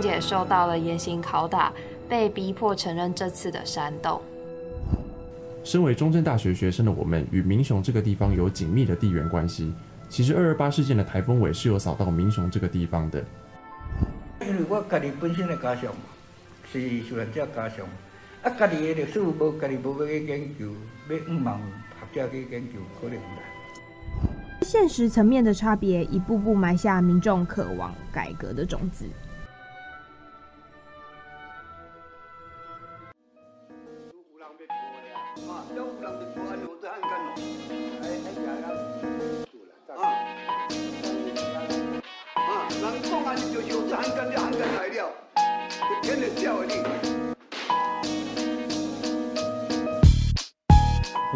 并且受到了严刑拷打，被逼迫承认这次的煽动。身为中正大学学生的我们，与民雄这个地方有紧密的地缘关系。其实二二八事件的台风尾是有扫到民雄这个地方的。因为我家己本身的家乡是受难者家乡，啊，家己的历史无家己无要去研究，要五万学者去研究，可能不来。现实层面的差别，一步步埋下民众渴望改革的种子。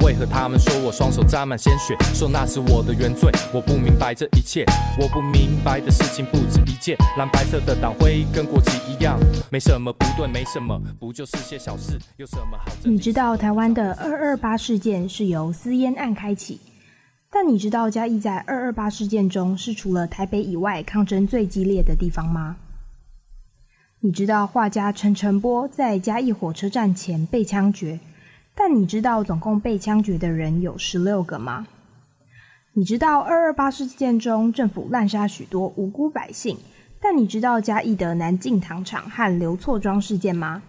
为何他们说我双手沾满鲜血，说那是我的原罪？我不明白这一切，我不明白的事情不止一件。蓝白色的党徽跟国旗一样，没什么不对，没什么，不就是些小事，有什么好？你知道台湾的二二八事件是由私烟案开启，但你知道嘉义在二二八事件中是除了台北以外抗争最激烈的地方吗？你知道画家陈澄波在嘉义火车站前被枪决？但你知道总共被枪决的人有十六个吗？你知道二二八事件中政府滥杀许多无辜百姓，但你知道嘉义的南靖糖厂和刘错庄事件吗？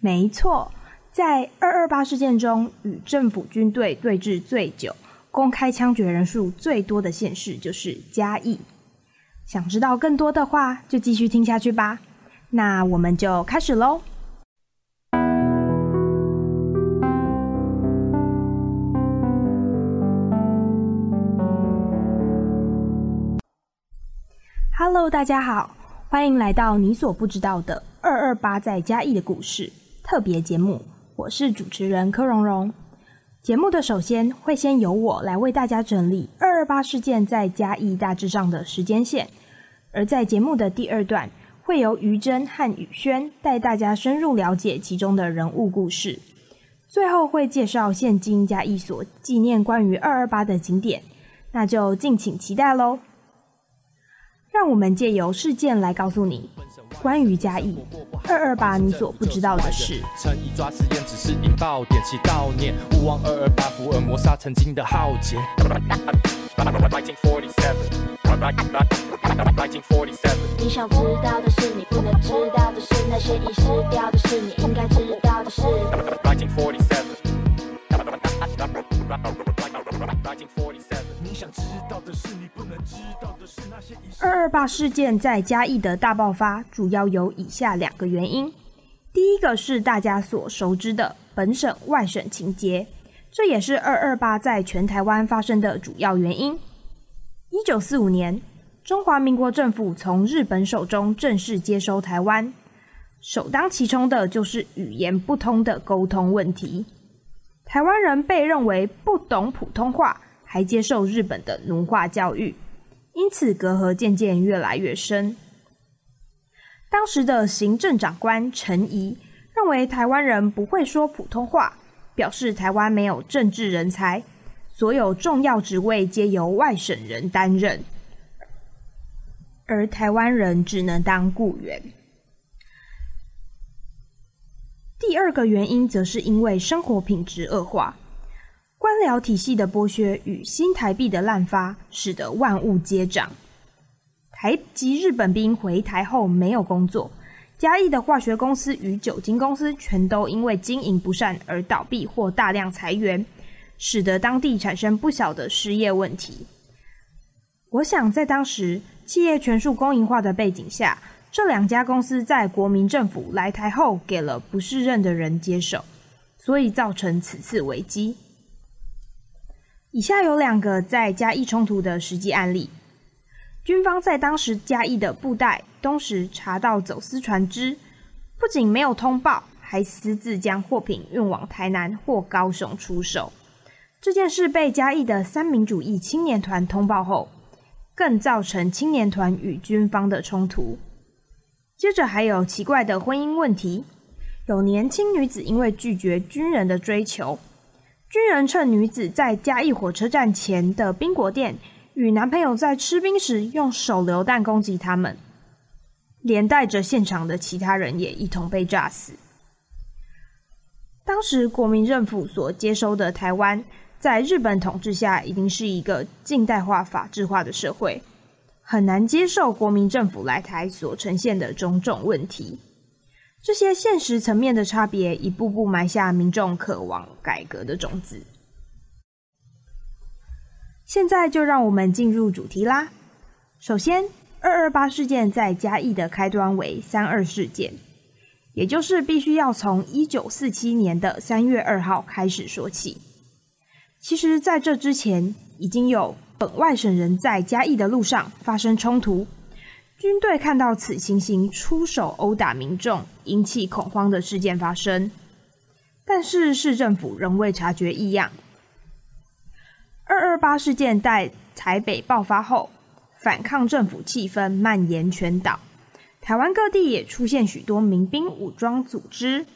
没错，在二二八事件中与政府军队对峙最久、公开枪决人数最多的县市就是嘉义。想知道更多的话，就继续听下去吧。那我们就开始喽。Hello，大家好，欢迎来到你所不知道的二二八在嘉义的故事特别节目。我是主持人柯蓉蓉。节目的首先会先由我来为大家整理二二八事件在嘉义大致上的时间线，而在节目的第二段会由于真和宇轩带大家深入了解其中的人物故事。最后会介绍现今嘉义所纪念关于二二八的景点，那就敬请期待喽。让我们借由事件来告诉你关于嘉义二二八你所不知道的事。抓实验只是引爆点起悼念，勿忘二二八福尔摩沙曾经的浩劫。你想知道的是，你不能知道的事，那些遗失掉的事，你应该知道的事。二二八事件在嘉义的大爆发，主要有以下两个原因。第一个是大家所熟知的本省外省情结，这也是二二八在全台湾发生的主要原因。一九四五年，中华民国政府从日本手中正式接收台湾，首当其冲的就是语言不通的沟通问题。台湾人被认为不懂普通话。还接受日本的奴化教育，因此隔阂渐渐越来越深。当时的行政长官陈仪认为台湾人不会说普通话，表示台湾没有政治人才，所有重要职位皆由外省人担任，而台湾人只能当雇员。第二个原因则是因为生活品质恶化。官僚体系的剥削与新台币的滥发，使得万物皆涨。台籍日本兵回台后没有工作，嘉义的化学公司与酒精公司全都因为经营不善而倒闭或大量裁员，使得当地产生不小的失业问题。我想在当时企业全数公营化的背景下，这两家公司在国民政府来台后给了不适任的人接手，所以造成此次危机。以下有两个在嘉义冲突的实际案例。军方在当时嘉义的布袋、东石查到走私船只，不仅没有通报，还私自将货品运往台南或高雄出售。这件事被嘉义的三民主义青年团通报后，更造成青年团与军方的冲突。接着还有奇怪的婚姻问题，有年轻女子因为拒绝军人的追求。军人趁女子在嘉义火车站前的冰果店与男朋友在吃冰时，用手榴弹攻击他们。连带着现场的其他人也一同被炸死。当时国民政府所接收的台湾，在日本统治下，已经是一个近代化、法治化的社会，很难接受国民政府来台所呈现的种种问题。这些现实层面的差别，一步步埋下民众渴望改革的种子。现在就让我们进入主题啦。首先，二二八事件在嘉义的开端为三二事件，也就是必须要从一九四七年的三月二号开始说起。其实，在这之前，已经有本外省人在嘉义的路上发生冲突，军队看到此情形，出手殴打民众，引起恐慌的事件发生。但是，市政府仍未察觉异样。二二八事件在台北爆发后，反抗政府气氛蔓延全岛，台湾各地也出现许多民兵武装组织。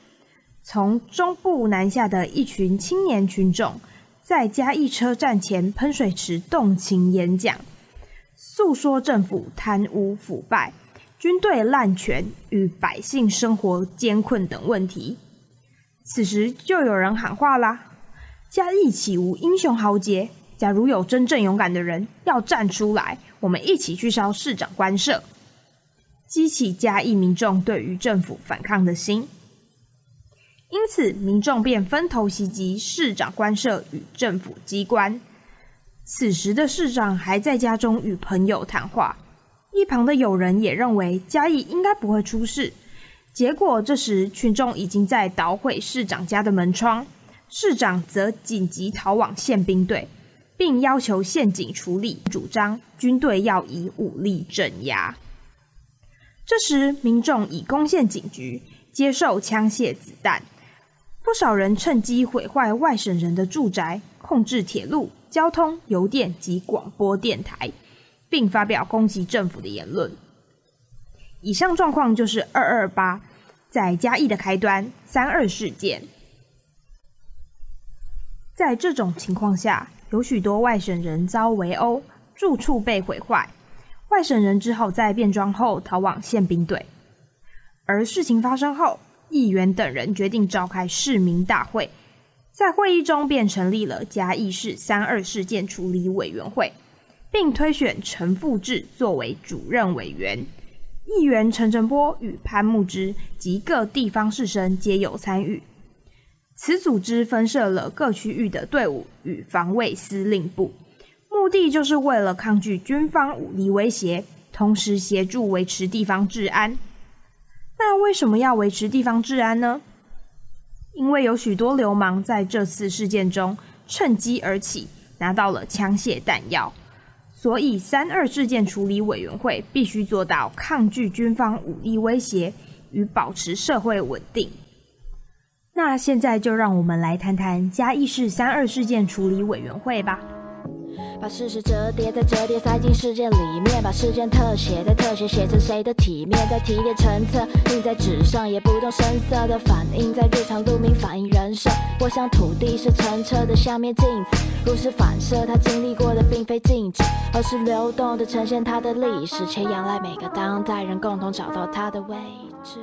从中部南下的一群青年群众，在嘉义车站前喷水池动情演讲，诉说政府贪污腐败、军队滥权与百姓生活艰困等问题。此时就有人喊话啦：“嘉义岂无英雄豪杰？”假如有真正勇敢的人要站出来，我们一起去烧市长官舍，激起嘉义民众对于政府反抗的心。因此，民众便分头袭击市长官舍与政府机关。此时的市长还在家中与朋友谈话，一旁的友人也认为嘉义应该不会出事。结果，这时群众已经在捣毁市长家的门窗，市长则紧急逃往宪兵队。并要求宪警处理，主张军队要以武力镇压。这时，民众已攻陷警局，接受枪械子弹。不少人趁机毁坏外省人的住宅，控制铁路、交通、邮电及广播电台，并发表攻击政府的言论。以上状况就是二二八在嘉义的开端，三二事件。在这种情况下，有许多外省人遭围殴，住处被毁坏，外省人只好在变装后逃往宪兵队。而事情发生后，议员等人决定召开市民大会，在会议中便成立了嘉义市三二事件处理委员会，并推选陈复志作为主任委员。议员陈澄波与潘慕之及各地方士绅皆有参与。此组织分设了各区域的队伍与防卫司令部，目的就是为了抗拒军方武力威胁，同时协助维持地方治安。那为什么要维持地方治安呢？因为有许多流氓在这次事件中趁机而起，拿到了枪械弹药，所以三二事件处理委员会必须做到抗拒军方武力威胁与保持社会稳定。那现在就让我们来谈谈嘉义市三二事件处理委员会吧。把事实折叠再折叠，塞进事件里面，把事件特写再特写，写成谁的体面，再提炼成册，印在纸上，也不动声色的反映在日常路面，反映人生。我想土地是澄澈的像面镜子，如是反射它经历过的，并非静止，而是流动的呈现它的历史，且仰赖每个当代人共同找到它的位置。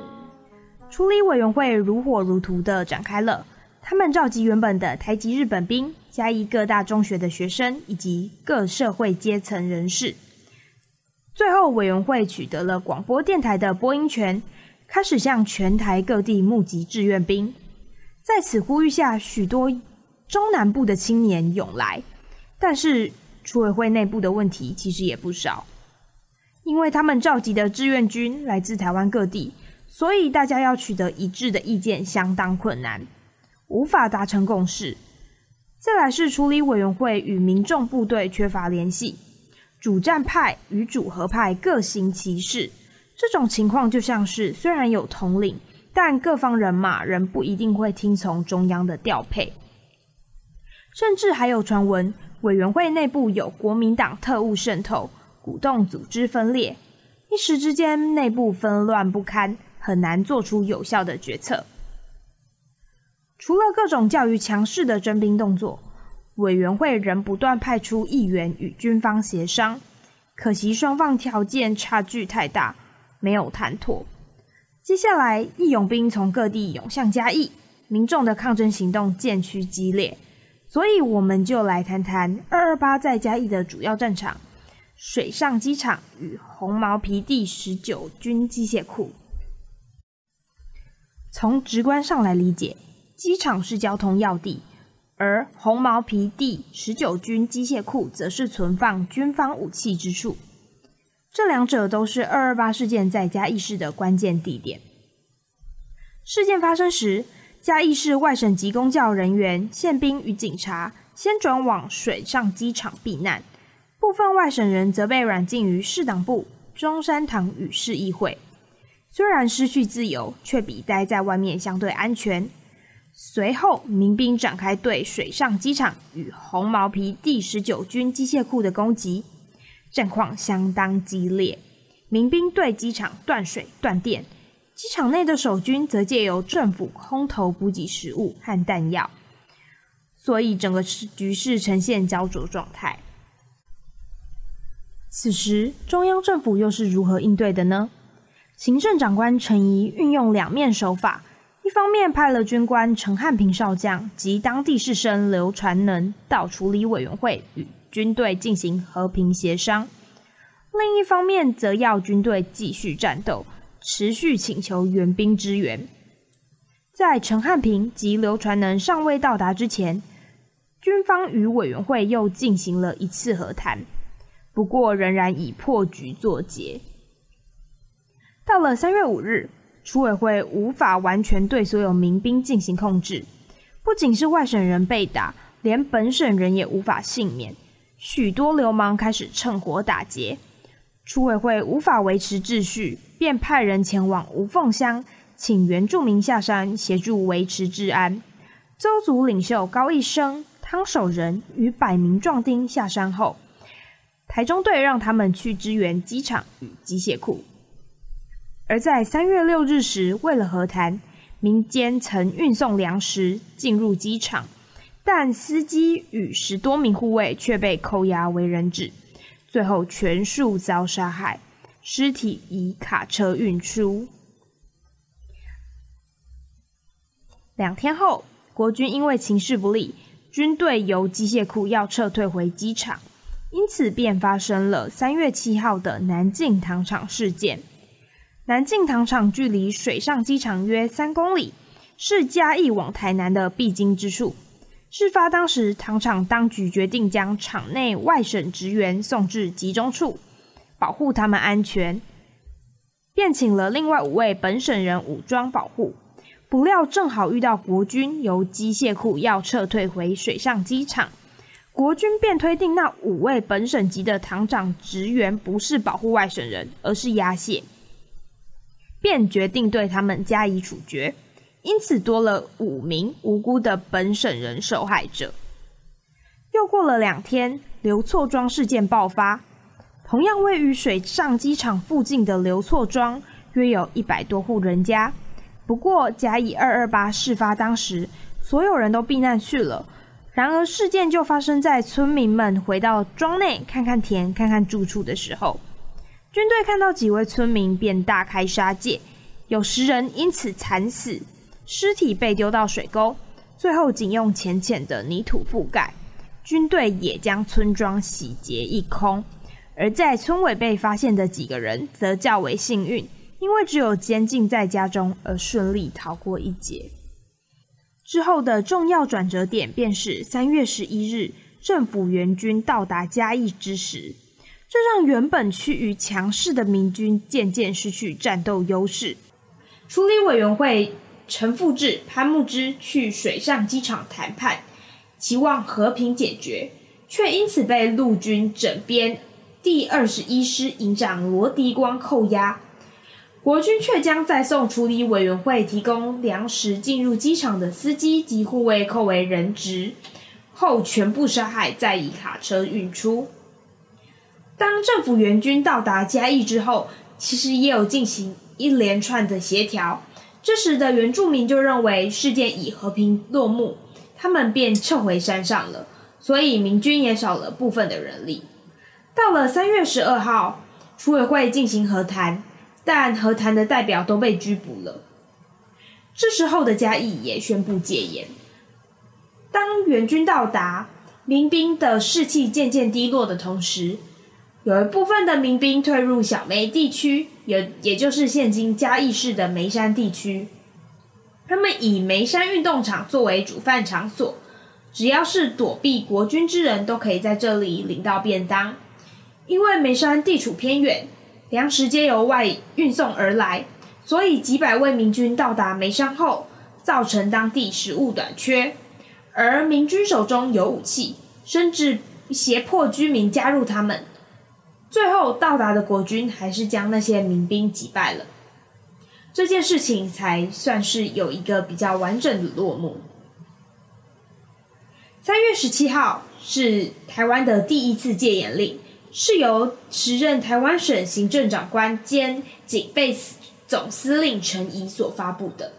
处理委员会如火如荼地展开了，他们召集原本的台籍日本兵、嘉义各大中学的学生以及各社会阶层人士。最后，委员会取得了广播电台的播音权，开始向全台各地募集志愿兵。在此呼吁下，许多中南部的青年涌来，但是处委会内部的问题其实也不少，因为他们召集的志愿军来自台湾各地。所以大家要取得一致的意见相当困难，无法达成共识。再来是处理委员会与民众部队缺乏联系，主战派与主和派各行其事。这种情况就像是虽然有统领，但各方人马仍不一定会听从中央的调配。甚至还有传闻，委员会内部有国民党特务渗透，鼓动组织分裂，一时之间内部纷乱不堪。很难做出有效的决策。除了各种较为强势的征兵动作，委员会仍不断派出议员与军方协商。可惜双方条件差距太大，没有谈妥。接下来，义勇兵从各地涌向嘉义，民众的抗争行动渐趋激烈。所以，我们就来谈谈二二八在嘉义的主要战场——水上机场与红毛皮第十九军机械库。从直观上来理解，机场是交通要地，而红毛皮第十九军机械库则是存放军方武器之处。这两者都是二二八事件在嘉义市的关键地点。事件发生时，嘉义市外省籍公教人员、宪兵与警察先转往水上机场避难，部分外省人则被软禁于市党部、中山堂与市议会。虽然失去自由，却比待在外面相对安全。随后，民兵展开对水上机场与红毛皮第十九军机械库的攻击，战况相当激烈。民兵对机场断水断电，机场内的守军则借由政府空投补给食物和弹药，所以整个局势呈现胶着状态。此时，中央政府又是如何应对的呢？行政长官陈仪运用两面手法，一方面派了军官陈汉平少将及当地士绅刘传能到处理委员会与军队进行和平协商；另一方面，则要军队继续战斗，持续请求援兵支援。在陈汉平及刘传能尚未到达之前，军方与委员会又进行了一次和谈，不过仍然以破局作结。到了三月五日，出委会无法完全对所有民兵进行控制，不仅是外省人被打，连本省人也无法幸免。许多流氓开始趁火打劫，出委会无法维持秩序，便派人前往吴凤乡，请原住民下山协助维持治安。邹族领袖高一生、汤守仁与百名壮丁下山后，台中队让他们去支援机场与机械库。而在三月六日时，为了和谈，民间曾运送粮食进入机场，但司机与十多名护卫却被扣押为人质，最后全数遭杀害，尸体以卡车运出。两天后，国军因为情势不利，军队由机械库要撤退回机场，因此便发生了三月七号的南进糖厂事件。南靖糖厂距离水上机场约三公里，是嘉义往台南的必经之处。事发当时，糖厂当局决定将厂内外省职员送至集中处，保护他们安全，便请了另外五位本省人武装保护。不料正好遇到国军由机械库要撤退回水上机场，国军便推定那五位本省籍的糖厂职员不是保护外省人，而是押解。便决定对他们加以处决，因此多了五名无辜的本省人受害者。又过了两天，刘厝庄事件爆发。同样位于水上机场附近的刘厝庄，约有一百多户人家。不过，甲乙二二八事发当时，所有人都避难去了。然而，事件就发生在村民们回到庄内看看田、看看住处的时候。军队看到几位村民，便大开杀戒，有十人因此惨死，尸体被丢到水沟，最后仅用浅浅的泥土覆盖。军队也将村庄洗劫一空。而在村尾被发现的几个人，则较为幸运，因为只有监禁在家中而顺利逃过一劫。之后的重要转折点，便是三月十一日，政府援军到达嘉义之时。这让原本趋于强势的民军渐渐失去战斗优势。处理委员会陈复志、潘慕之去水上机场谈判，期望和平解决，却因此被陆军整编第二十一师营长罗迪光扣押。国军却将载送处理委员会提供粮食进入机场的司机及护卫扣为人质，后全部杀害，再以卡车运出。当政府援军到达嘉义之后，其实也有进行一连串的协调。这时的原住民就认为事件已和平落幕，他们便撤回山上了，所以民军也少了部分的人力。到了三月十二号，出委会进行和谈，但和谈的代表都被拘捕了。这时候的嘉义也宣布戒严。当援军到达，民兵的士气渐渐低落的同时，有一部分的民兵退入小梅地区，也也就是现今嘉义市的梅山地区。他们以梅山运动场作为煮饭场所，只要是躲避国军之人都可以在这里领到便当。因为梅山地处偏远，粮食皆由外运送而来，所以几百位民军到达梅山后，造成当地食物短缺。而民军手中有武器，甚至胁迫居民加入他们。最后到达的国军还是将那些民兵击败了，这件事情才算是有一个比较完整的落幕。三月十七号是台湾的第一次戒严令。是由时任台湾省行政长官兼警备总司令陈仪所发布的。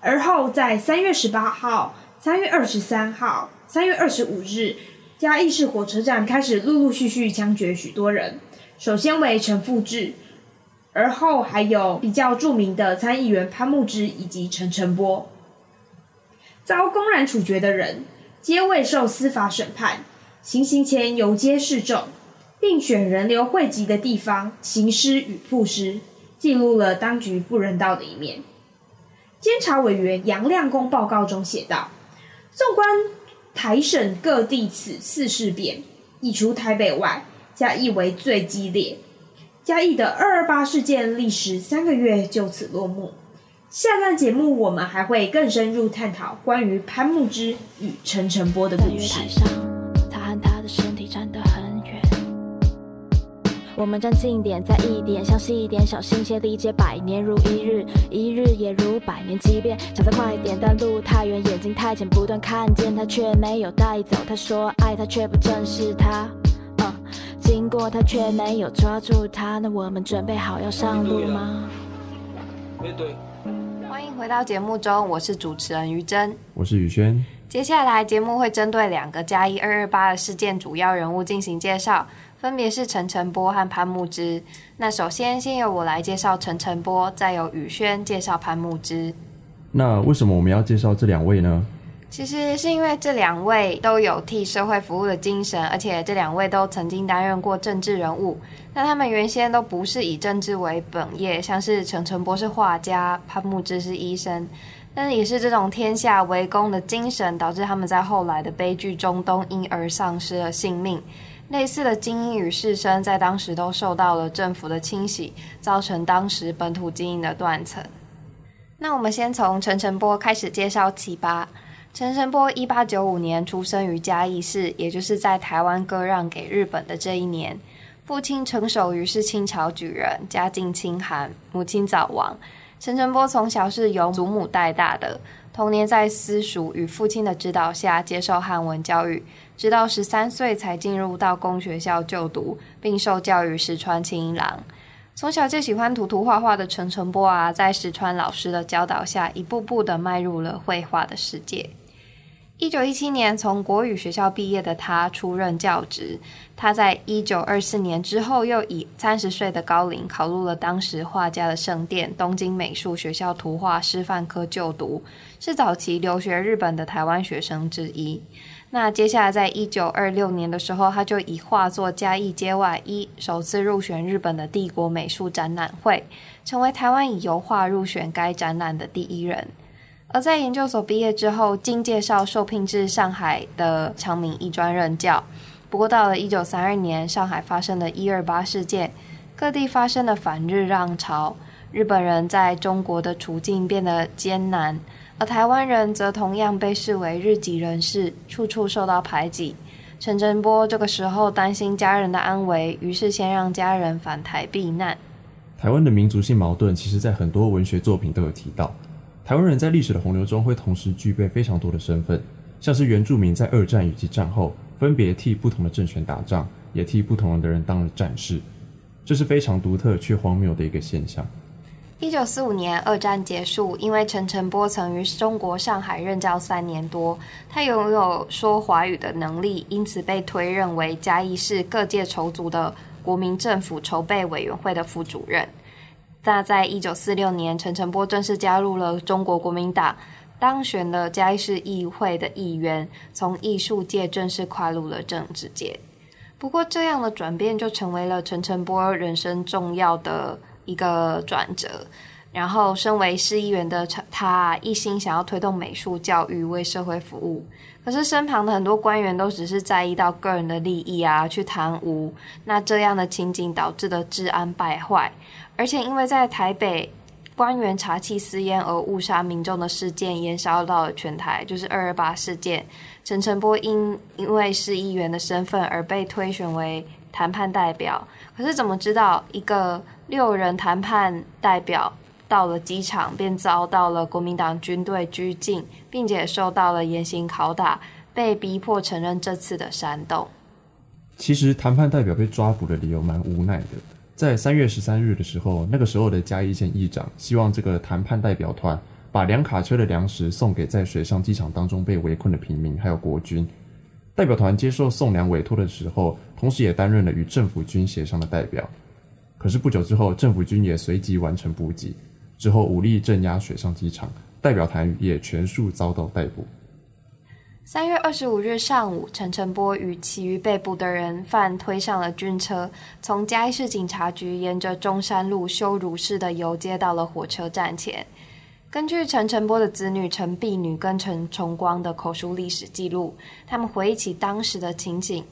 而后在三月十八号、三月二十三号、三月二十五日，嘉义市火车站开始陆陆续续枪决许多人。首先为陈复志，而后还有比较著名的参议员潘慕之以及陈澄波。遭公然处决的人，皆未受司法审判，行刑前游街示众。并选人流汇集的地方行尸与曝尸，记录了当局不人道的一面。监察委员杨亮公报告中写道：“纵观台省各地此次事变，已除台北外，嘉义为最激烈。嘉义的二二八事件历时三个月就此落幕。下段节目我们还会更深入探讨关于潘牧之与陈澄波的故事。”我们站近点，再一点，详细一点，小心些理解。百年如一日，一日也如百年。即便想再快点，但路太远，眼睛太浅，不断看见他却没有带走。他说爱他，却不正视他。嗯，经过他却没有抓住他。那我们准备好要上路吗？欢迎回到节目中，我是主持人于真，我是宇轩。接下来节目会针对两个加一二二八的事件主要人物进行介绍。分别是陈晨波和潘木之。那首先，先由我来介绍陈晨波，再由宇轩介绍潘木之。那为什么我们要介绍这两位呢？其实是因为这两位都有替社会服务的精神，而且这两位都曾经担任过政治人物。那他们原先都不是以政治为本业，像是陈晨波是画家，潘木之是医生。但也是这种天下为公的精神，导致他们在后来的悲剧中东因而丧失了性命。类似的精英与士绅在当时都受到了政府的清洗，造成当时本土经营的断层。那我们先从陈澄波开始介绍起吧。陈澄波一八九五年出生于嘉义市，也就是在台湾割让给日本的这一年。父亲陈守瑜是清朝举人，家境清寒，母亲早亡。陈澄波从小是由祖母带大的，童年在私塾与父亲的指导下接受汉文教育。直到十三岁才进入到公学校就读，并受教于石川清一郎。从小就喜欢涂涂画画的陈澄波啊，在石川老师的教导下，一步步的迈入了绘画的世界。一九一七年从国语学校毕业的他出任教职。他在一九二四年之后，又以三十岁的高龄考入了当时画家的圣殿——东京美术学校图画师范科就读，是早期留学日本的台湾学生之一。那接下来，在一九二六年的时候，他就以画作《嘉义街外一》首次入选日本的帝国美术展览会，成为台湾以油画入选该展览的第一人。而在研究所毕业之后，经介绍受聘至上海的长明艺专任教。不过，到了一九三二年，上海发生了一二八事件，各地发生了反日浪潮，日本人在中国的处境变得艰难。而台湾人则同样被视为日籍人士，处处受到排挤。陈振波这个时候担心家人的安危，于是先让家人返台避难。台湾的民族性矛盾，其实在很多文学作品都有提到。台湾人在历史的洪流中，会同时具备非常多的身份，像是原住民在二战以及战后，分别替不同的政权打仗，也替不同的人当了战士，这是非常独特却荒谬的一个现象。一九四五年，二战结束，因为陈澄波曾于中国上海任教三年多，他拥有说华语的能力，因此被推任为嘉义市各界筹组的国民政府筹备委员会的副主任。那在一九四六年，陈澄波正式加入了中国国民党，当选了嘉义市议会的议员，从艺术界正式跨入了政治界。不过，这样的转变就成为了陈澄波人生重要的一个转折。然后，身为市议员的他，一心想要推动美术教育，为社会服务。可是，身旁的很多官员都只是在意到个人的利益啊，去贪污。那这样的情景导致的治安败坏，而且因为在台北官员查气私烟而误杀民众的事件延烧到了全台，就是二二八事件。陈澄波因因为市议员的身份而被推选为谈判代表。可是，怎么知道一个六人谈判代表？到了机场，便遭到了国民党军队拘禁，并且受到了严刑拷打，被逼迫承认这次的煽动。其实谈判代表被抓捕的理由蛮无奈的。在三月十三日的时候，那个时候的嘉义县议长希望这个谈判代表团把两卡车的粮食送给在水上机场当中被围困的平民，还有国军。代表团接受送粮委托的时候，同时也担任了与政府军协商的代表。可是不久之后，政府军也随即完成补给。之后武力镇压水上机场，代表团也全数遭到逮捕。三月二十五日上午，陈澄波与其余被捕的人犯推上了军车，从嘉义市警察局沿着中山路羞辱式的游街到了火车站前。根据陈澄波的子女陈碧女跟陈崇光的口述历史记录，他们回忆起当时的情景。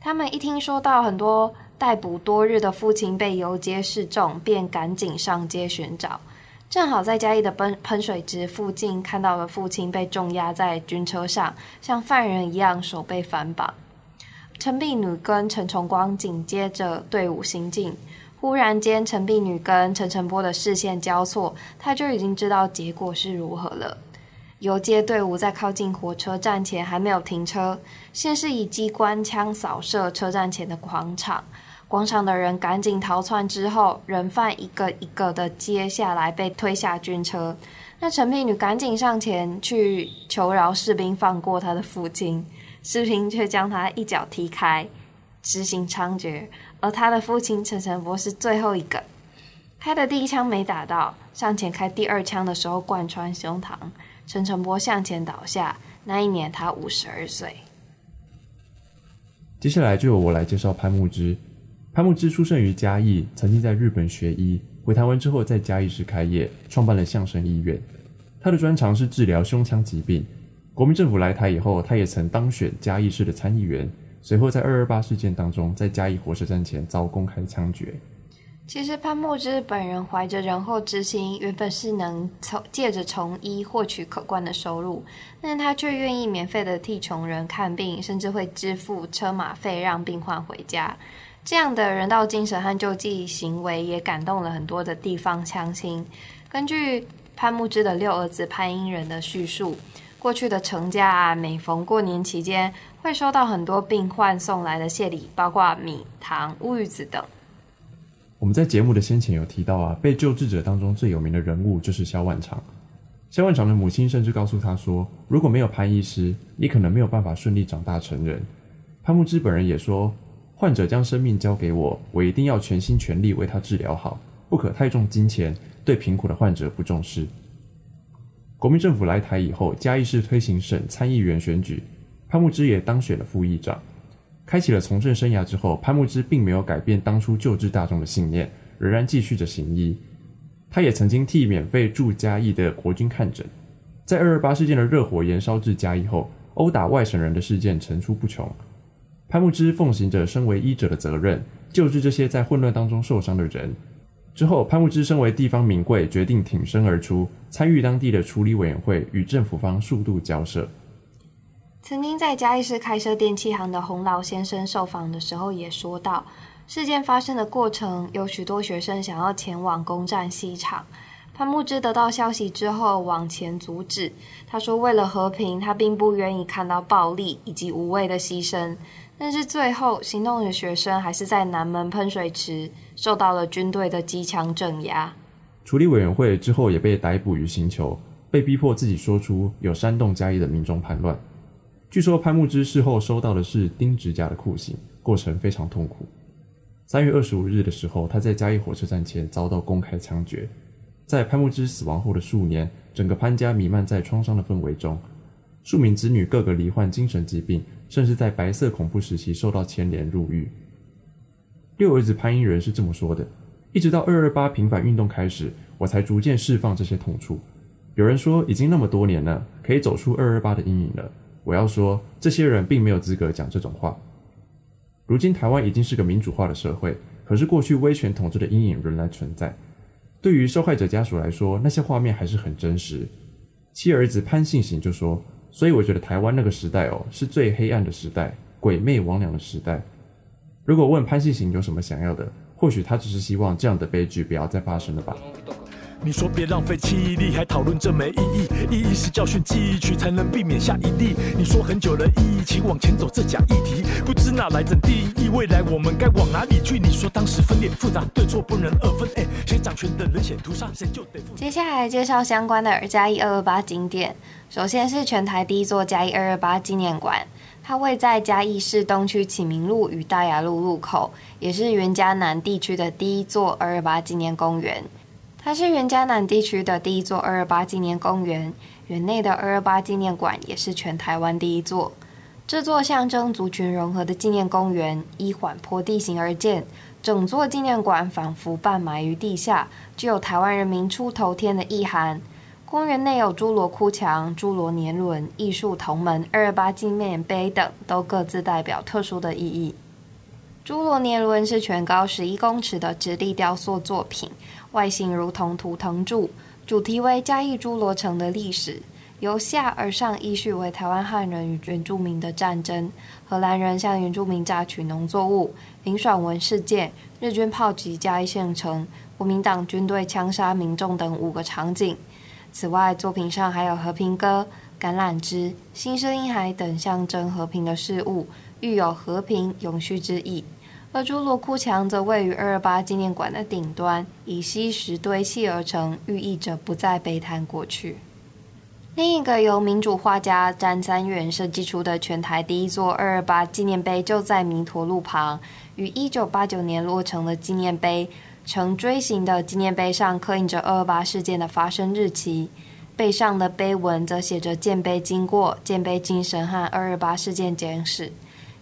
他们一听说到很多逮捕多日的父亲被游街示众，便赶紧上街寻找。正好在嘉义的喷喷水池附近看到了父亲被重压在军车上，像犯人一样手被反绑。陈碧女跟陈崇光紧接着队伍行进，忽然间陈碧女跟陈晨波的视线交错，他就已经知道结果是如何了。游街队伍在靠近火车站前还没有停车，先是以机关枪扫射车站前的广场。广场的人赶紧逃窜，之后人犯一个一个的接下来被推下军车。那陈璧女赶紧上前去求饶士兵放过他的父亲，士兵却将他一脚踢开，执行枪决。而他的父亲陈诚波是最后一个，开的第一枪没打到，上前开第二枪的时候贯穿胸膛，陈诚波向前倒下。那一年他五十二岁。接下来就由我来介绍潘慕之。潘慕之出生于嘉义，曾经在日本学医，回台湾之后在嘉义市开业，创办了相声医院。他的专长是治疗胸腔疾病。国民政府来台以后，他也曾当选嘉义市的参议员。随后在二二八事件当中，在嘉义火车站前遭公开枪决。其实潘慕之本人怀着仁厚之心，原本是能从借着从医获取可观的收入，但他却愿意免费的替穷人看病，甚至会支付车马费让病患回家。这样的人道精神和救济行为也感动了很多的地方乡亲。根据潘慕之的六儿子潘英仁的叙述，过去的程家啊，每逢过年期间，会收到很多病患送来的谢礼，包括米、糖、乌鱼子等。我们在节目的先前有提到啊，被救治者当中最有名的人物就是萧万长。萧万长的母亲甚至告诉他说，如果没有潘医师，你可能没有办法顺利长大成人。潘慕之本人也说。患者将生命交给我，我一定要全心全力为他治疗好，不可太重金钱，对贫苦的患者不重视。国民政府来台以后，嘉义市推行省参议员选举，潘慕之也当选了副议长，开启了从政生涯之后，潘慕之并没有改变当初救治大众的信念，仍然继续着行医。他也曾经替免费住嘉义的国军看诊，在二二八事件的热火延烧至嘉义后，殴打外省人的事件层出不穷。潘牧之奉行着身为医者的责任，救治这些在混乱当中受伤的人。之后，潘牧之身为地方名贵，决定挺身而出，参与当地的处理委员会，与政府方数度交涉。曾经在嘉义市开设电器行的洪老先生受访的时候也说到，事件发生的过程，有许多学生想要前往攻占西厂。潘牧之得到消息之后往前阻止，他说：“为了和平，他并不愿意看到暴力以及无谓的牺牲。”但是最后，行动的学生还是在南门喷水池受到了军队的机枪镇压。处理委员会之后也被逮捕于刑求，被逼迫自己说出有煽动嘉义的民众叛乱。据说潘慕之事后收到的是钉指甲的酷刑，过程非常痛苦。三月二十五日的时候，他在嘉义火车站前遭到公开枪决。在潘慕之死亡后的数年，整个潘家弥漫在创伤的氛围中，数名子女个个罹患精神疾病，甚至在白色恐怖时期受到牵连入狱。六儿子潘英仁是这么说的：“一直到二二八平反运动开始，我才逐渐释放这些痛处。有人说已经那么多年了，可以走出二二八的阴影了。我要说，这些人并没有资格讲这种话。如今台湾已经是个民主化的社会，可是过去威权统治的阴影仍然存在。对于受害者家属来说，那些画面还是很真实。七儿子潘信行就说：“所以我觉得台湾那个时代哦，是最黑暗的时代，鬼魅魍魉的时代。”如果问潘西行有什么想要的，或许他只是希望这样的悲剧不要再发生了吧。你说别浪费气力，还讨论这没意义。意义是教训汲取，才能避免下一例。你说很久了，一起往前走，这假议题不知哪来怎定义未来，我们该往哪里去？你说当时分裂复杂，对错不能二分。哎，谁掌权的人先屠杀，谁就得负。接下来介绍相关的加一二二八景点。首先是全台第一座加一二二八纪念馆，它位在嘉义市东区启明路与大雅路路口，也是原嘉南地区的第一座二二八纪念公园。它是原嘉南地区的第一座二二八纪念公园，园内的二二八纪念馆也是全台湾第一座。这座象征族群融合的纪念公园依缓坡地形而建，整座纪念馆仿佛半埋于地下，具有台湾人民出头天的意涵。公园内有侏罗哭墙、侏罗年轮、艺术铜门、二二八纪念碑等，都各自代表特殊的意义。侏罗年轮是全高十一公尺的直立雕塑作品。外形如同图腾柱，主题为嘉义侏罗城的历史，由下而上依序为台湾汉人与原住民的战争、荷兰人向原住民榨取农作物、林爽文事件、日军炮击嘉义县城、国民党军队枪杀民众等五个场景。此外，作品上还有和平鸽、橄榄枝、新生婴孩等象征和平的事物，寓有和平永续之意。而朱罗哭墙则位于二二八纪念馆的顶端，以溪石堆砌而成，寓意着不再悲叹过去。另一个由民主画家詹三元设计出的全台第一座二二八纪念碑，就在弥陀路旁，于一九八九年落成的纪念碑，呈锥形的纪念碑上刻印着二二八事件的发生日期，背上的碑文则写着建碑经过、建碑精神和二二八事件简史。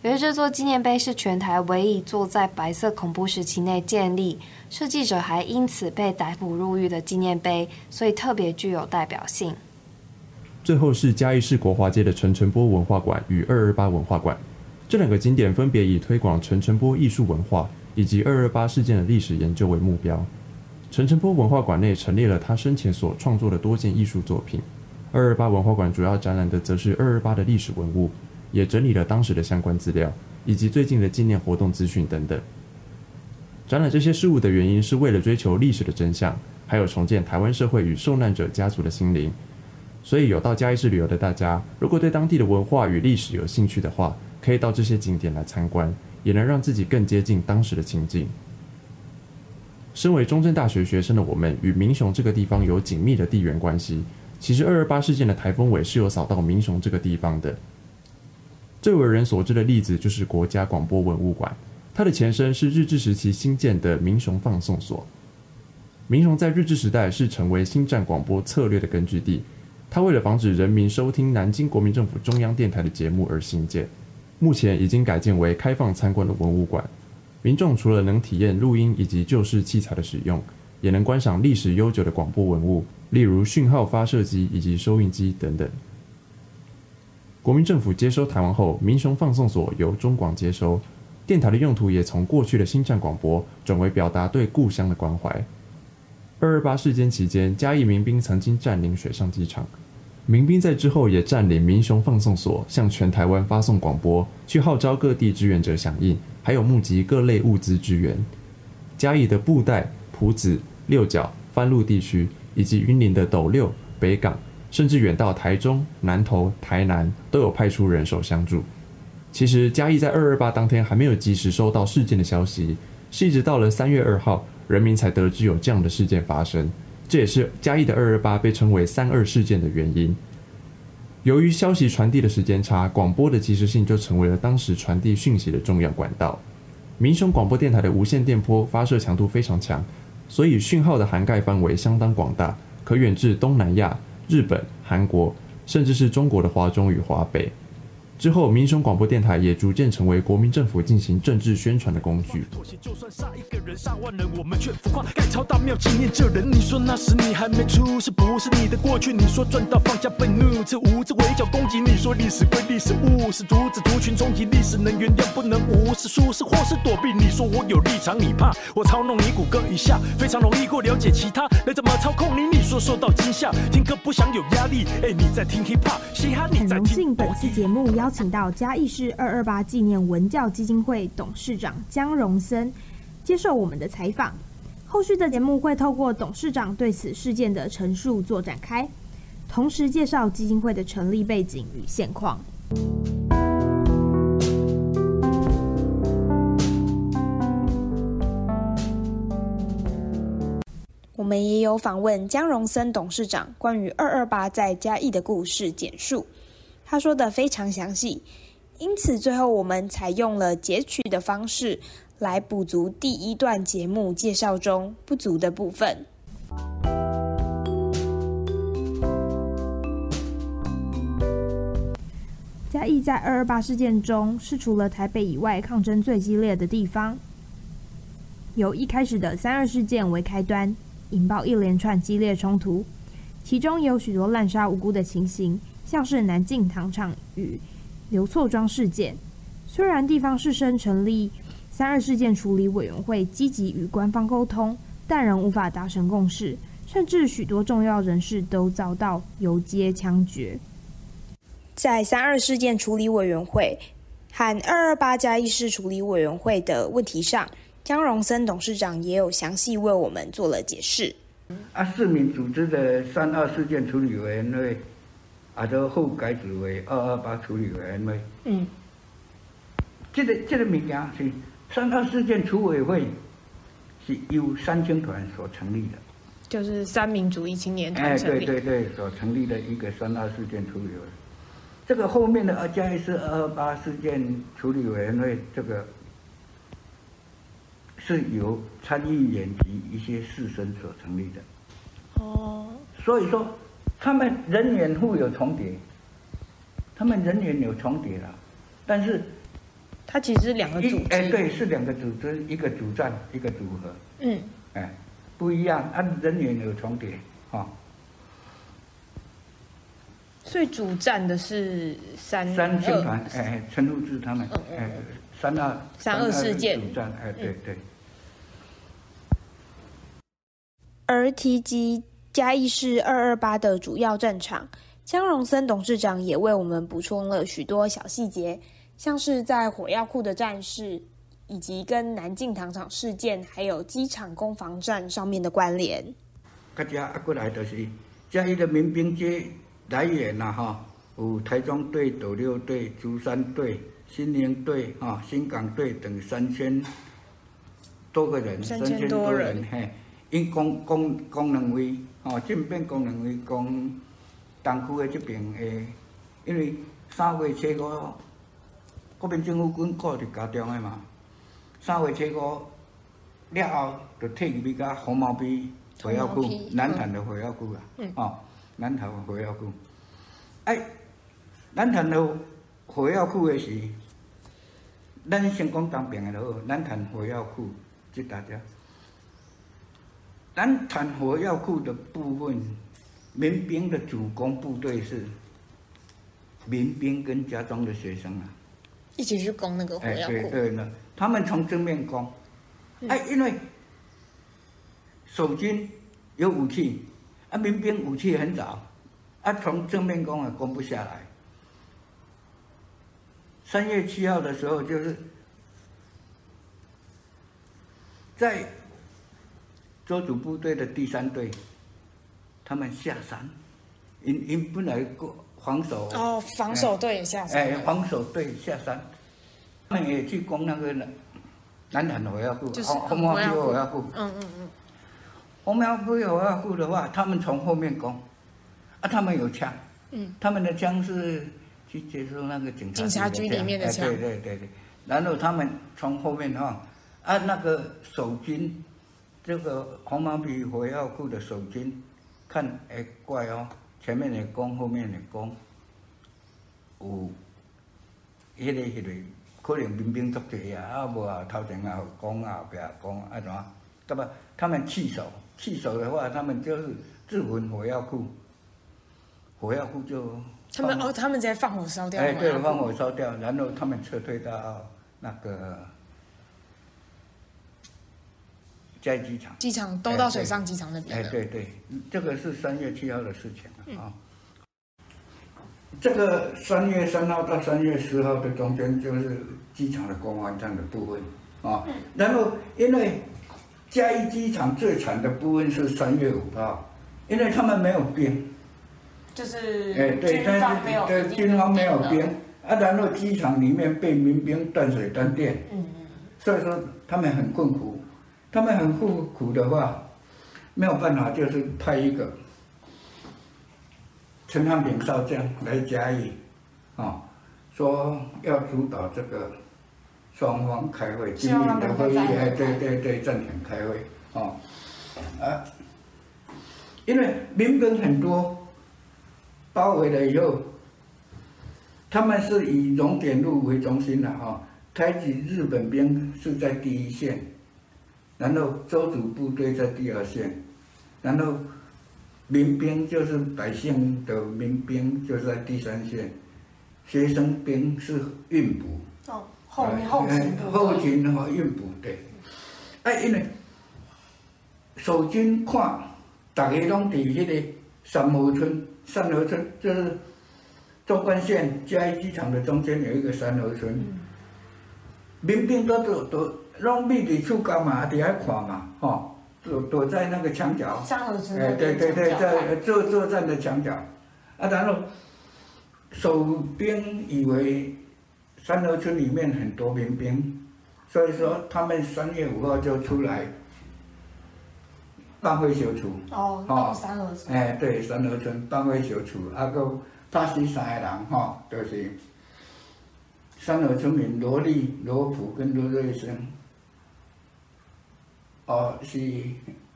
由于这座纪念碑是全台唯一一座在白色恐怖时期内建立，设计者还因此被逮捕入狱的纪念碑，所以特别具有代表性。最后是嘉义市国华街的陈澄波文化馆与二二八文化馆，这两个景点分别以推广陈澄波艺术文化以及二二八事件的历史研究为目标。陈澄波文化馆内陈列了他生前所创作的多件艺术作品，二二八文化馆主要展览的则是二二八的历史文物。也整理了当时的相关资料，以及最近的纪念活动资讯等等。展览这些事物的原因是为了追求历史的真相，还有重建台湾社会与受难者家族的心灵。所以有到嘉义市旅游的大家，如果对当地的文化与历史有兴趣的话，可以到这些景点来参观，也能让自己更接近当时的情境。身为中正大学学生的我们，与民雄这个地方有紧密的地缘关系。其实二二八事件的台风尾是有扫到民雄这个地方的。最为人所知的例子就是国家广播文物馆，它的前身是日治时期新建的民雄放送所。民雄在日治时代是成为新站广播策略的根据地，它为了防止人民收听南京国民政府中央电台的节目而兴建，目前已经改建为开放参观的文物馆。民众除了能体验录音以及旧式器材的使用，也能观赏历史悠久的广播文物，例如讯号发射机以及收音机等等。国民政府接收台湾后，民雄放送所由中广接收，电台的用途也从过去的新站广播转为表达对故乡的关怀。二二八事件期间，嘉义民兵曾经占领水上机场，民兵在之后也占领民雄放送所，向全台湾发送广播，去号召各地志愿者响应，还有募集各类物资支援。嘉义的布袋、朴子、六角、番路地区，以及云林的斗六、北港。甚至远到台中、南投、台南都有派出人手相助。其实嘉义在二二八当天还没有及时收到事件的消息，是一直到了三月二号，人民才得知有这样的事件发生。这也是嘉义的二二八被称为“三二事件”的原因。由于消息传递的时间差，广播的及时性就成为了当时传递讯息的重要管道。民雄广播电台的无线电波发射强度非常强，所以讯号的涵盖范围相当广大，可远至东南亚、日本、韩国，甚至是中国的华中与华北。之后，民雄广播电台也逐渐成为国民政府进行政治宣传的工具。妥协就算杀一个人，上万人，我们却浮夸，盖超大庙纪念这人。你说那时你还没出，是不是你的过去？你说赚到放下愤怒，这无知围剿攻击。你说历史归历史，误是阻止族群冲击，历史能原谅不能无视，疏失或是躲避。你说我有立场，你怕我操弄你骨骼一下，非常容易过了解其他人怎么操控你。你说受到惊吓，听歌不想有压力。哎，你在听 hip hop，嘻哈你在听。很荣幸本次节目邀。请到嘉义市二二八纪念文教基金会董事长江荣森接受我们的采访。后续的节目会透过董事长对此事件的陈述做展开，同时介绍基金会的成立背景与现况。我们也有访问江荣森董事长关于二二八在嘉义的故事简述。他说的非常详细，因此最后我们采用了截取的方式来补足第一段节目介绍中不足的部分。嘉义在二二八事件中是除了台北以外抗争最激烈的地方，由一开始的三二事件为开端，引爆一连串激烈冲突，其中有许多滥杀无辜的情形。像是南靖糖厂与刘厝庄事件，虽然地方士绅成立三二事件处理委员会，积极与官方沟通，但仍无法达成共识，甚至许多重要人士都遭到游街枪决。在三二事件处理委员会和二二八加义事处理委员会的问题上，江荣森董事长也有详细为我们做了解释。啊，市民组织的三二事件处理委员会。啊，都后改组为二二八处理委员会。嗯，这个这个物件是三二事件处委会，是由三青团所成立的，就是三民主义青年团成立。哎，对对对，所成立的一个三二事件处理委员会。这个后面的二嘉义市二二八事件处理委员会，这个是由参议员及一些士绅所成立的。哦，所以说。他们人员互有重叠，他们人员有重叠了，但是，它其实是两个组织。哎，对，是两个组织，一个主战，一个组合。嗯。哎，不一样，按人员有重叠，哈、哦。所以主战的是三三军团，哎，陈复志他们，哎，三二三二事件主战，哎，对对。而提及。嘉义市二二八的主要战场，江荣森董事长也为我们补充了许多小细节，像是在火药库的战事，以及跟南靖糖厂事件，还有机场攻防战上面的关联。大家啊，过来就是嘉义的民兵街来源呐，哈，有台中队、斗六队、竹山队、新营队、哈、新港队等三千多个人，三千多人，嘿，因攻攻攻两位。哦，正变功能为讲东区的这边诶，因为三月初五，国民政府军顾伫家中诶嘛，三月初五了后，就退去到红毛埤火药库，南潭的火药库啊，哦，南潭的火药库，哎，南潭的火药库诶是，咱先讲当兵诶就好，南潭火药库即大家。南潭火药库的部分，民兵的主攻部队是民兵跟家中的学生啊，一起去攻那个火药库。对对呢，他们从正面攻，哎，因为守军有武器，啊，民兵武器很早，啊，从正面攻也攻不下来。三月七号的时候，就是在。周主部队的第三队，他们下山，因因本来过防守哦，防守队也下山，哎，防守队下山，他们也去攻那个南南潭火药库，红毛埤火药库，嗯嗯嗯，红毛埤火药库的话，他们从后面攻，啊，他们有枪，嗯，他们的枪是去接收那个警察警察局里面的枪，对对对对，然后他们从后面哈啊，那个守军，这个红毛笔火药库的守军，看哎怪哦，前面的弓，后面的弓，有，迄个迄个，可能兵兵足济啊，啊无啊头前啊有弓啊，后壁也弓啊，怎啊？那么他们弃守，弃守的话，他们就是自焚火药库，火药库就。他们哦，他们直接放火烧掉。哎，对，放火烧掉，然后他们撤退到那个嘉义机场。机场都到水上机场那边。哎，对对，这个是三月七号的事情啊。嗯、这个三月三号到三月十号的中间，就是机场的公安站的部分啊。嗯、然后，因为嘉义机场最惨的部分是三月五号，因为他们没有兵。就是哎，对，但是对军方没有兵，啊，然后机场里面被民兵断水断电，嗯嗯，所以说他们很困苦，他们很困苦的话，没有办法，就是派一个陈汉炳少将来嘉义，啊，说要主导这个双方开会，紧密的会议，哎，对对对，暂停开会，啊，啊，因为民兵很多。包围了以后，他们是以熔点路为中心的哈，开启日本兵是在第一线，然后周组部队在第二线，然后民兵就是百姓的民兵就在第三线，学生兵是运补。哦，后后勤后勤和运补对，哎，因为守军看大家拢在迄个三和村。三和村就是纵贯线嘉义机场的中间有一个三和村，民兵都都都拢密在厝干嘛？伫遐看嘛，吼，躲躲在那个墙角。三和村。哎，对对对，在作作战的墙角，啊，然后守兵以为三河村里面很多民兵，所以说他们三月五号就出来。放火烧厝，哦，哦三河村，哎，对，三河村放火烧厝，啊，搁打死三个人，吼、哦，就是三河村民罗丽、罗普跟罗瑞生，哦，是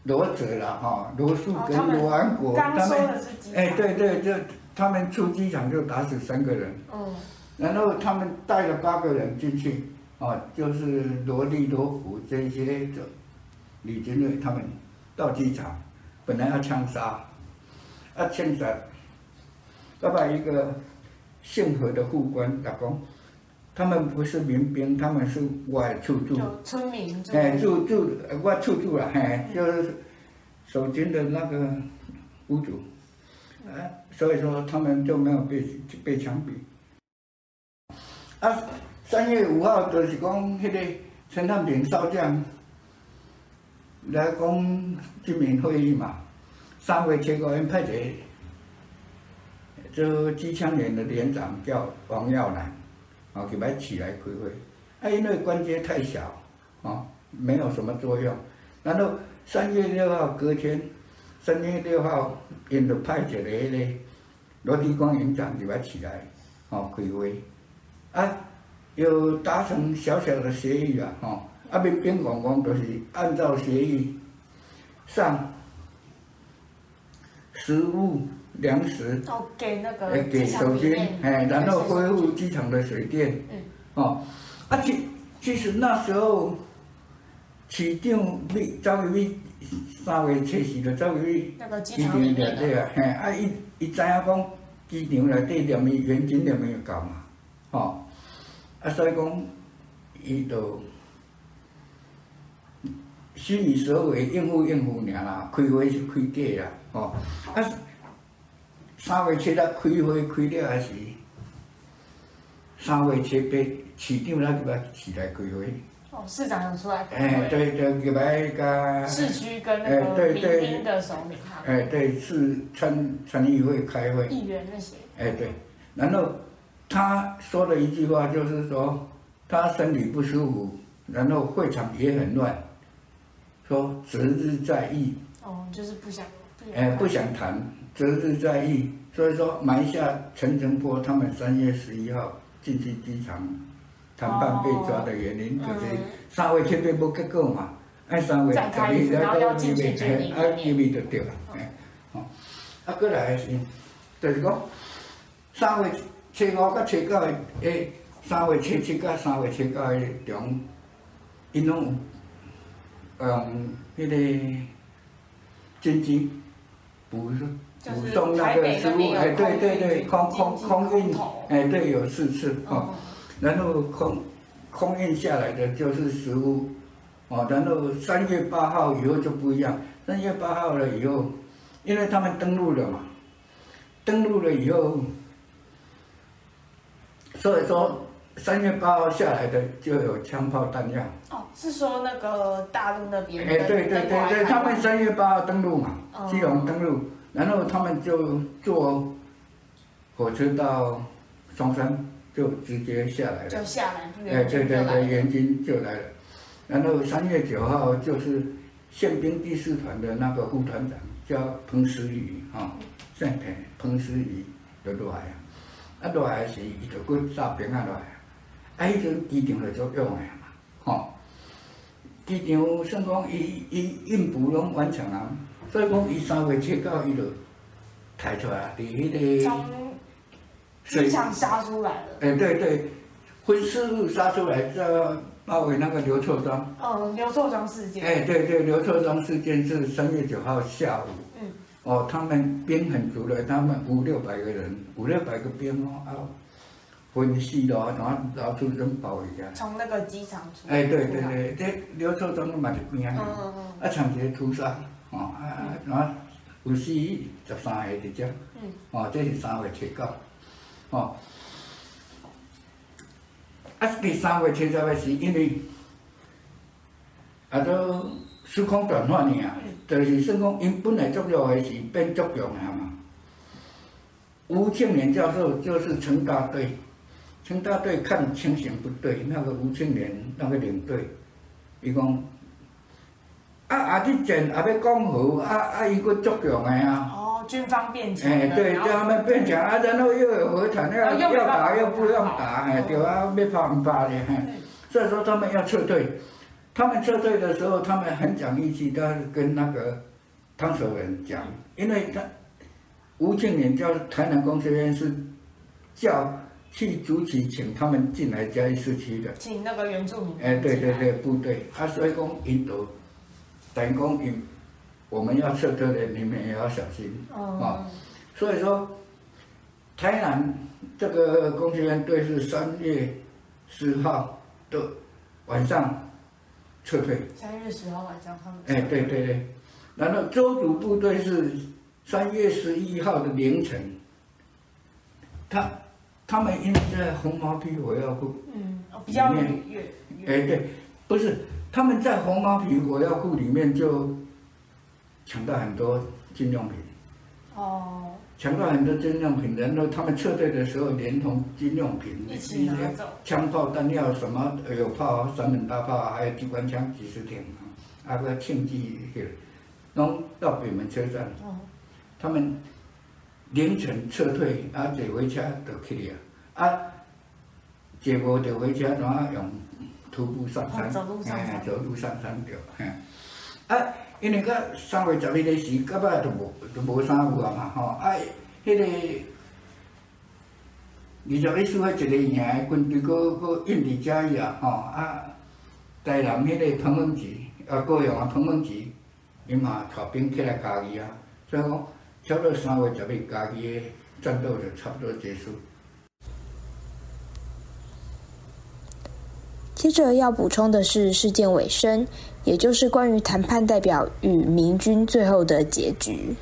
罗哲了，哈、哦，罗素跟罗安国，他们，哎，对对，就他们出机场就打死三个人，嗯，然后他们带了八个人进去，哦，就是罗丽、罗普这些的李金瑞他们。到机场，本来要枪杀，啊枪杀，要把一个姓何的副官打工，他们不是民兵，他们是外出住，村民，哎住住外出住了，哎就是守军的那个屋主，哎所以说他们就没有被被枪毙。啊三月五号就是讲那个陈汉炳少将。来讲军民会议嘛，三月七号，因派一个做机枪连的连长叫王耀南，啊，给它起来开会。啊，因为关节太小，啊，没有什么作用。然后三月六号隔天，三月六号，印度派一个那个罗迪光营长给它起来，啊，开会。啊，有达成小小的协议啊，哈。啊，民兵讲讲都是按照协议上食物粮食，哦，给那个给守军，哎，然后恢复机场的水电，嗯，哦，啊，其其实那时候市长要走去三月七时就走去机场里面对啊，嘿，啊，伊伊知影讲机场内底连面员警连没有搞嘛，哦，啊，所以讲伊就。虚与所为，应付应付尔啦，开会是开假啦，哦，啊，三月七日开会开了还是三月七八市长那个起来开会。哦，市长有出来。哎，对对，给来个。市区跟那个民兵的首领哈。哎，对，是参参议会开会。议员那些。哎，对，然后他说了一句话，就是说他身体不舒服，然后会场也很乱。说择日再议。哦，就是不想，哎，不想谈，择日再议。所以说埋下陈诚波他们三月十一号进去机场谈判被抓的原因，就是三月七八无结果嘛，哎，三月十二日然后要进去决定，啊，入面就对了，哎，哦，啊，过来是，就是讲三月七五到七九的，诶，三月七七到三月七九的中，因拢有，嗯，迄个经济补补送那个食物，哎，对对对，空空空运，哎，对，有四次，哦。然后空空运下来的就是食物，哦，然后三月八号以后就不一样。三月八号了以后，因为他们登陆了嘛，登陆了以后，所以说三月八号下来的就有枪炮弹药。哦，是说那个大陆那边？哎，对对对对，他们三月八号登陆嘛，基隆登陆，然后他们就坐火车到松山。就直接下来了，就下来，哎，对对对，援军就来了。然后三月九号就是宪兵第四团的那个副团长叫彭石宇哈，现在彭石宇就落来啊，啊落来是伊就过哨兵啊落来，啊迄阵机场就足用诶嘛，吼，机场算讲伊伊应付拢完成啊，所以讲伊三月七号伊就抬出来，伫迄个。机场杀出来了。哎，对对，分四路杀出来，这包围那个刘厝庄。哦，刘厝庄事件。哎，对对，刘厝庄事件是三月九号下午。嗯。哦，他们兵很足的，他们五六百个人，五六百个兵哦，啊，分四路，然后然后出征包围啊。从那个机场出。哎，对对对，这刘厝庄嘛就边啊，啊，长街屠杀，哦啊，然后有死十三个在这。嗯。哦，这是三月七号。哦，啊，第三月七十的是因为，啊，都时空转换尔，就是算讲因本来作用的是变作用了嘛。吴庆年教授就是陈大队，陈大队看情形不对，那个吴庆莲那个领队，伊讲，啊啊，这阵啊要讲好，啊啊，伊个作用的啊。军方变强，哎，对，叫他们变强啊，然后又有和谈，要要打又不用打，哎，对啊，没怕没怕的，所以说他们要撤退，他们撤退的时候，他们很讲义气，他跟那个汤守仁讲，因为他吴庆年叫台南工学院是叫去主起请他们进来嘉义市区的，请那个原住民，哎，对对对，部队，他所以讲引导，等于讲引。我们要撤退的，你们也要小心啊、哦哦！所以说，台南这个工学院队是三月十号的晚上撤退。三月十号晚上他们。哎，对对对，然后周族部队是三月十一号的凌晨，他他们因为在红毛皮火药库，嗯，比较远。哎，对，不是他们在红毛皮火药库里面就。抢到很多军用品，哦，抢到很多军用品，然后他们撤退的时候，连同军用品一些枪炮弹药什么有炮，三门大炮，还有机关枪几十挺，啊个庆记去，弄到北门车站，哦，他们凌晨撤退，啊坐火车就去了，啊坐无着火车，然后用徒步上山，哎，走路上山着，嘿，啊。因为个三月十日的时，到尾都无都无啥有啊嘛吼，啊，迄个二十一岁一个营的军队，搁搁印伫嘉义啊吼，啊，台南迄个彭文吉啊，高雄啊彭文吉，伊嘛带兵起来嘉义啊，所以讲，差不多三月十日嘉义的战斗就差不多结束。接着要补充的是事件尾声。也就是关于谈判代表与民军最后的结局。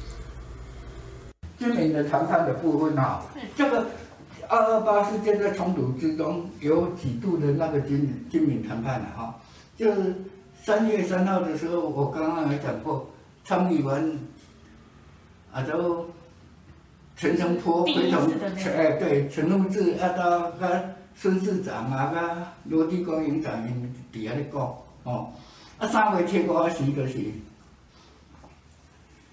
军民的谈判的部分哈，这个二二八事件在冲突之中有几度的那个军军民谈判了哈，就是三月三号的时候，我刚刚也讲过，参议员啊都陈诚坡陪同，哎对，陈同志啊到跟孙市长啊跟罗地光营长因伫遐咧讲哦。啊，三月七号时就是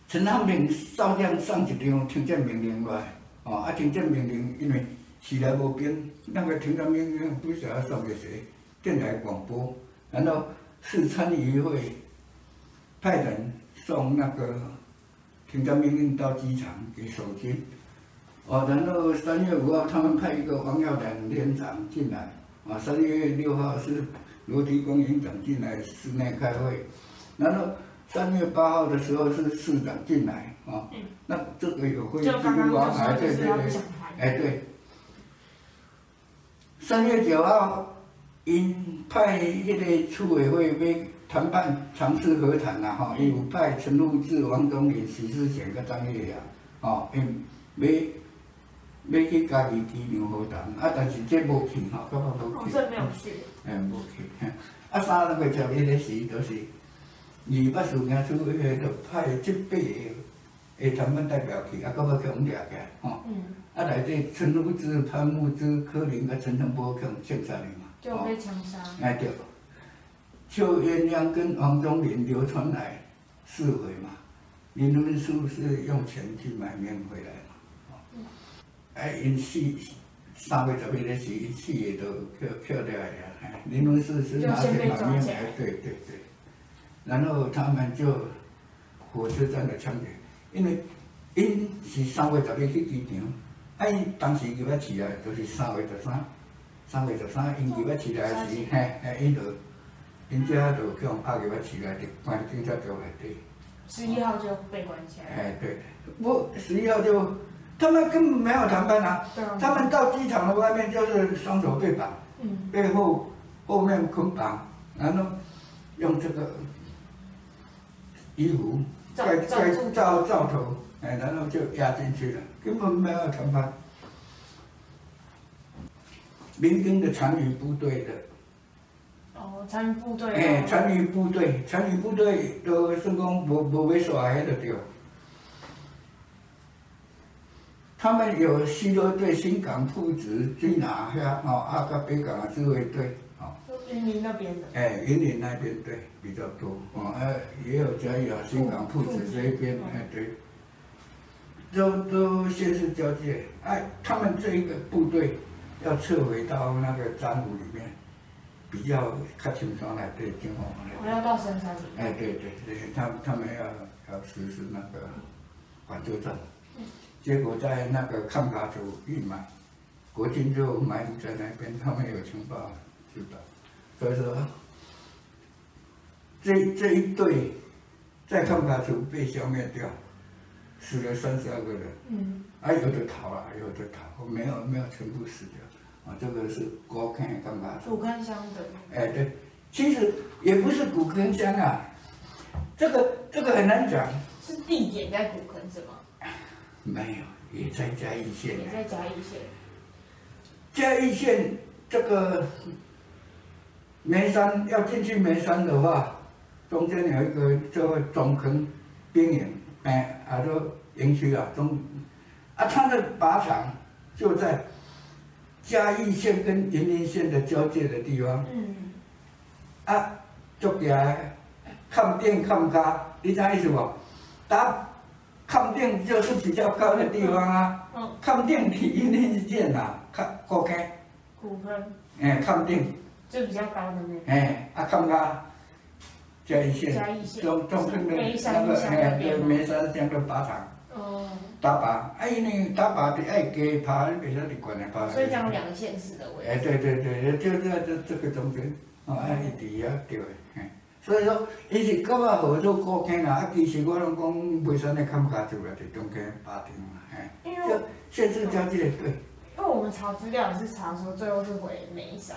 陈汉平少将上一张听证命令来，哦，啊，听证命令因为时来无兵，那个庭长兵不晓得送给谁，电台广播，然后市参议会派人送那个庭长兵到机场给守军。哦，然后三月五号，他们派一个黄耀良连长进来。啊，三月六号是罗迪公营长进来室内开会，然后三月八号的时候是市长进来。啊，那这个有会议记录啊，哎，对对对，哎对。三月九号，因派一个处委会为谈判尝试和谈呐，哈，有派陈复志、王东林、徐世贤跟张叶良，哦，因为。要去家己机场和谈，啊，但是这无去吼，根本无去。这没有去。哎，无去。啊，三月十一日时，就是二八事件处迄个，就派这八个诶谈判代表去，啊，搁要去互掠起，吼。嗯。啊，内底陈复志、潘木之、柯林甲陈澄波去互枪杀去嘛。就被枪杀。哎对。邱元亮跟王忠林流传来四回嘛，林文书是用钱去买面回来嘛。哎，因四三月十一日时，因四个都漂漂掉呀。林文四是拿去买面，哎，对对对。然后他们就火车站的枪决，因为因是三月十一去机场，啊，因当时入要起来，就是三月十三，三月十三因入要起来时，嘿，嘿，因就因家就叫人拍入要起来，就关警察局内底。十一号就被关起来。哎，对，不，十一号就。他们根本没有谈判啊！他们到机场的外面就是双手被绑，背后后面捆绑，然后用这个衣服盖盖罩罩头，哎，然后就压进去了，根本没有谈判。民兵的残余部队的，哦，参与部队，哎，参与部队，参与部队都是讲无无要耍黑的对。他们有西螺队、新港铺子、军哪下哦，阿个北港的自卫队哦。云林那边的。哎，云林那边对比较多哦，哎，也有嘉义啊，新港铺子这一边哎对，都都先是交界，哎，他们这一个部队要撤回到那个彰武里面，比较靠近上来对，金华我要到深山里。哎，对对对，他他们要要实施那个反作战。结果在那个抗卡组预埋，国军就埋伏在那边，他们有情报知道，所以说这这一队在抗卡组被消灭掉，死了三十二个人，嗯，啊有的逃了，有的逃，没有没有全部死掉，啊这个是国坑抗卡组。古坑乡的。哎对，其实也不是古坑乡啊，这个这个很难讲。是地点在古坑是吗？没有，也在嘉义县。也在嘉义县。嘉义县这个眉山要进去眉山的话，中间有一个这个中坑边缘，哎，啊，就营区啊，中啊，它的靶场就在嘉义县跟云林县的交界的地方。嗯。啊，就起来抗电抗卡，你知意思不？打。抗电就是比较高的地方啊，抗电体一定是见呐，抗古坑，古坑，哎，抗电就比较高的那个，哎，啊，抗卡，嘉义县，中中坑的那个哎，对，梅山乡的靶场，哦，打靶，哎，你打靶得爱给爬，你别说你管来爬，所以讲两个县市的位置，哎，对对对，就在这这个中间，哦，哎，底下对，哎。所以说，伊是感觉好做古坑啦，啊，其实我拢讲梅山的看不下去了，就中间八点嘛，哎，就县市交界对。因为我们查资料也是查说最后是回眉山。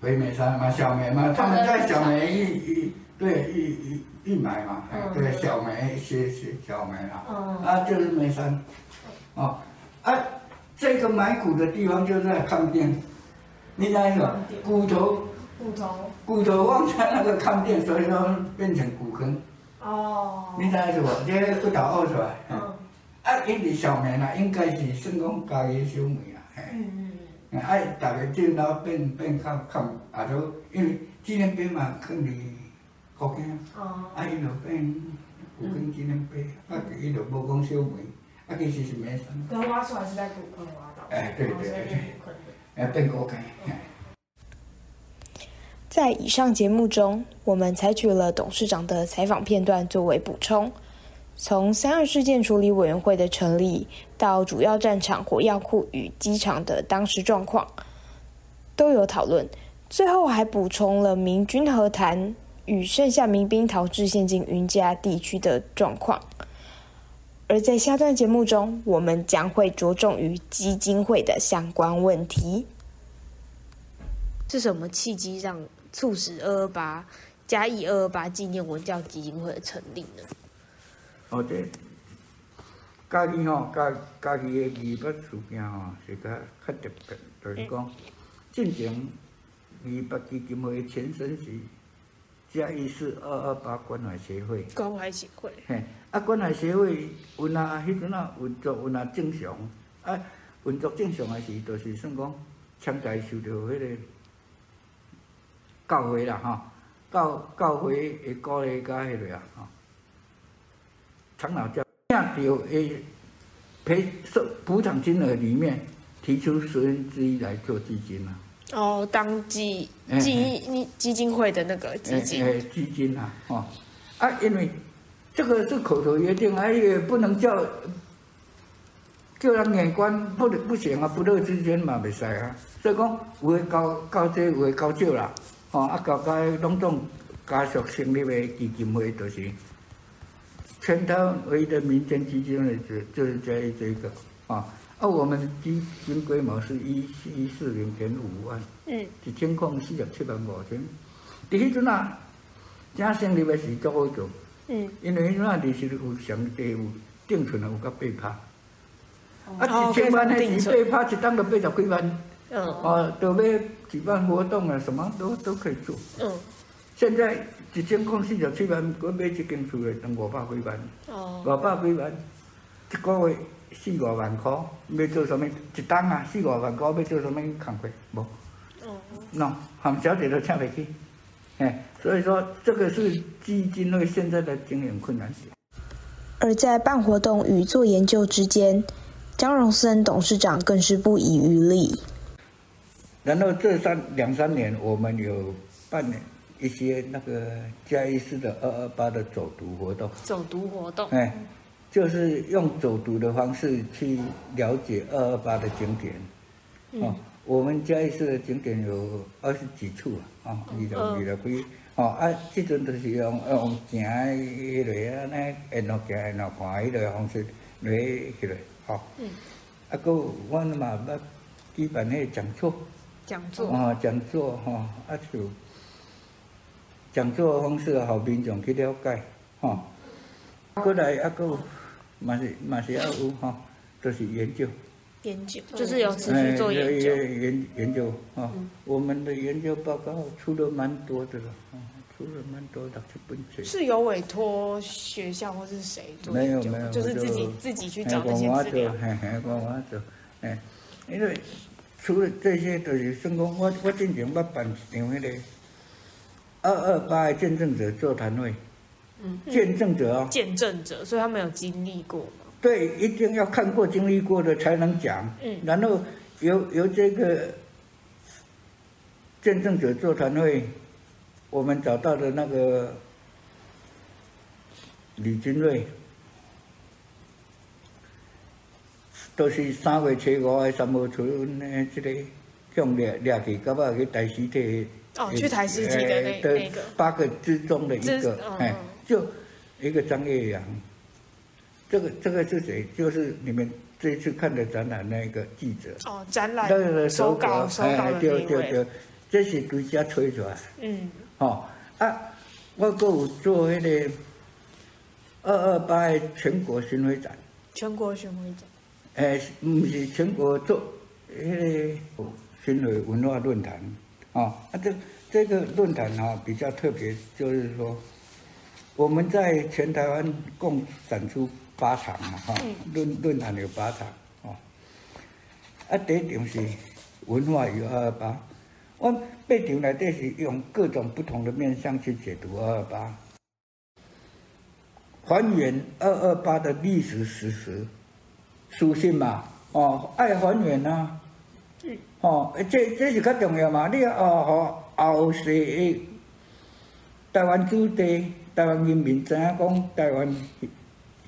回眉山嘛，小梅嘛，他们在小梅一一对一一一埋嘛，哎，对，小梅是是小梅啦，啊，就是梅山，哦，啊，这个埋骨的地方就在抗电，你那个骨头。骨头，骨头放在那个抗电，所以说变成骨坑。哦。你知道是不？这骨头凹出来。嗯。啊，因为小梅啦，应该是算讲家己小梅啦，嘿。嗯嗯。啊，大个见到变变抗抗，啊，都因为纪念碑嘛，放伫福建。哦。啊，伊就变骨坑纪念碑，啊，伊就无讲小梅，啊，其实是梅山。刚挖出来是在古坑挖到。哎，对对对，哎，变。在以上节目中，我们采取了董事长的采访片段作为补充，从三二事件处理委员会的成立，到主要战场火药库与机场的当时状况，都有讨论。最后还补充了明军和谈与剩下民兵逃至现今云嘉地区的状况。而在下段节目中，我们将会着重于基金会的相关问题。是什么契机让促使二二八嘉义二二八纪念文教基金会的成立呢？哦，这嘉义吼，嘉嘉义的二八事件吼，是较较特别，就是讲进行二八基金会的前身是嘉义市二二八关怀协会。关怀协会。嘿，啊，关怀协会有那迄阵啊运作有哪正常？啊，运作正常的是，就是算讲强在受到迄个。教会啦，哈，教教会会鼓励甲迄个啊，哈，长老教领到诶赔受补偿金额里面提出十分之一来做基金啊。哦，当基基你基金会的那个基金。诶，基金啊，哦，啊，因为这个是口头约定，啊，也不能叫叫人眼观不不行啊，不乐之间嘛，袂使啊。所以讲有诶交交这，有诶交少啦。哦，啊，搞个拢总家属成立的基金会，就是全台唯一的民间基金会，就就是这一这个，啊，啊，我们基金规模是一一四零点五万，嗯，一千块四十七万五千，第迄阵啊，正成立的是足好做，嗯，因为迄阵啊，利息有上低有定存啊，有甲八趴，啊，一千万迄时八趴，一档就八十几万。嗯，哦，都要举办活动啊，什么都都可以做。嗯，现在一千块四十七万，我买一间厝诶，当五百几万。哦，五百几万，一个月四五万块，要做什么？一单啊，四五万块要做什么工课？无。哦。喏，含小姐都请袂起。哎，所以说这个是基金会现在的经营困难点。而在办活动与做研究之间，江荣森董事长更是不遗余力。然后这三两三年，我们有办一些那个嘉义市的二二八的走读活动。走读活动。哎，就是用走读的方式去了解二二八的景点。嗯、哦，我们嘉义市的景点有二十几处啊，啊、哦，二十二十几。哦，啊，即阵都是用用行迄个啊，那沿路行沿路看迄个方式来迄个，哦。嗯。啊，个我嘛要举办迄个讲座。讲座啊，讲座哈，啊就讲座的方式，好民众去了解哈。过来啊个，嘛是嘛是要有哈，都是研究。研究就是有持续做研究。研研究啊，我们的研究报告出了蛮多的了，出了蛮多的这本书。是有委托学校或是谁做？没有没有，就是自己自己去找这些资料。嘿嘿，我我做，哎，因为。除了这些，就是说我我进前要办一场那个二二八的见证者座谈会，嗯，见证者哦，见证者，所以他们有经历过吗？对，一定要看过、经历过的才能讲。嗯，然后由由这个见证者座谈会，我们找到的那个李金瑞。都是三月初五的三月初呢，这个向掠掠去，到尾去抬尸体。哦，去抬尸体的那那个。八个之中的一个，哎，就一个张岳阳。这个这个是谁？就是你们这次看的展览那个记者。哦，展览。手稿手稿的那位。对对对，这是独家吹出来。嗯。哦啊，我阁有做那个二二八的全国巡回展。全国巡回展。诶，唔是全国做迄个巡回文化论坛，啊，啊，这这个论坛哈比较特别，就是说我们在全台湾共展出八场嘛，哈，论论坛有八场，哦，啊，第一场是文化与二二八，我八场内底是用各种不同的面向去解读二二八，还原二二八的历史事实。书信嘛，哦，哦，爱还原啊，哦，这这是较重要嘛。你哦，后世的台湾主地、台湾人民知影讲台湾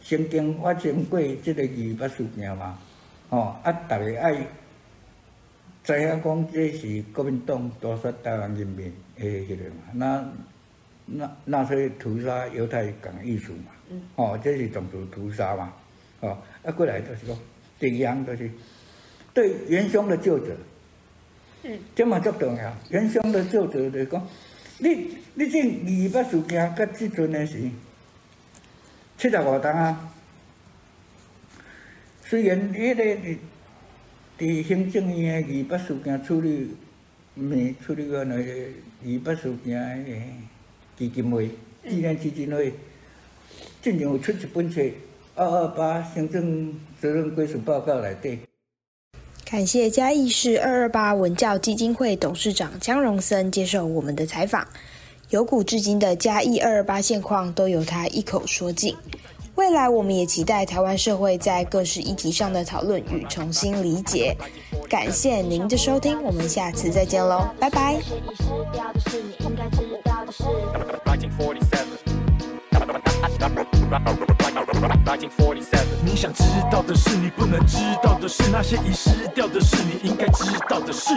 曾经发生过即个二八事件嘛？哦，啊，逐个爱知影讲这是国民党屠杀台湾人民的迄个嘛？那那那些屠杀犹太人的意思嘛？哦，这是种族屠杀嘛？哦，啊，过来就是讲。这样就是对元凶的救者，嗯，这么足重要。元凶的救者就是讲，你你这二八事件到即阵的是七十五档啊。虽然迄个伫伫行政院的二八事件处理，没处理过那个二八事件的基金会、纪念基金会，最近有出一本册。二二八行政责任归属报告来对。感谢嘉义市二二八文教基金会董事长江荣森接受我们的采访。由古至今的嘉义二二八现况都由他一口说尽。未来我们也期待台湾社会在各式议题上的讨论与重新理解。感谢您的收听，我们下次再见喽，拜拜。你想知道的事，你不能知道的事，那些遗失掉的事，你应该知道的事。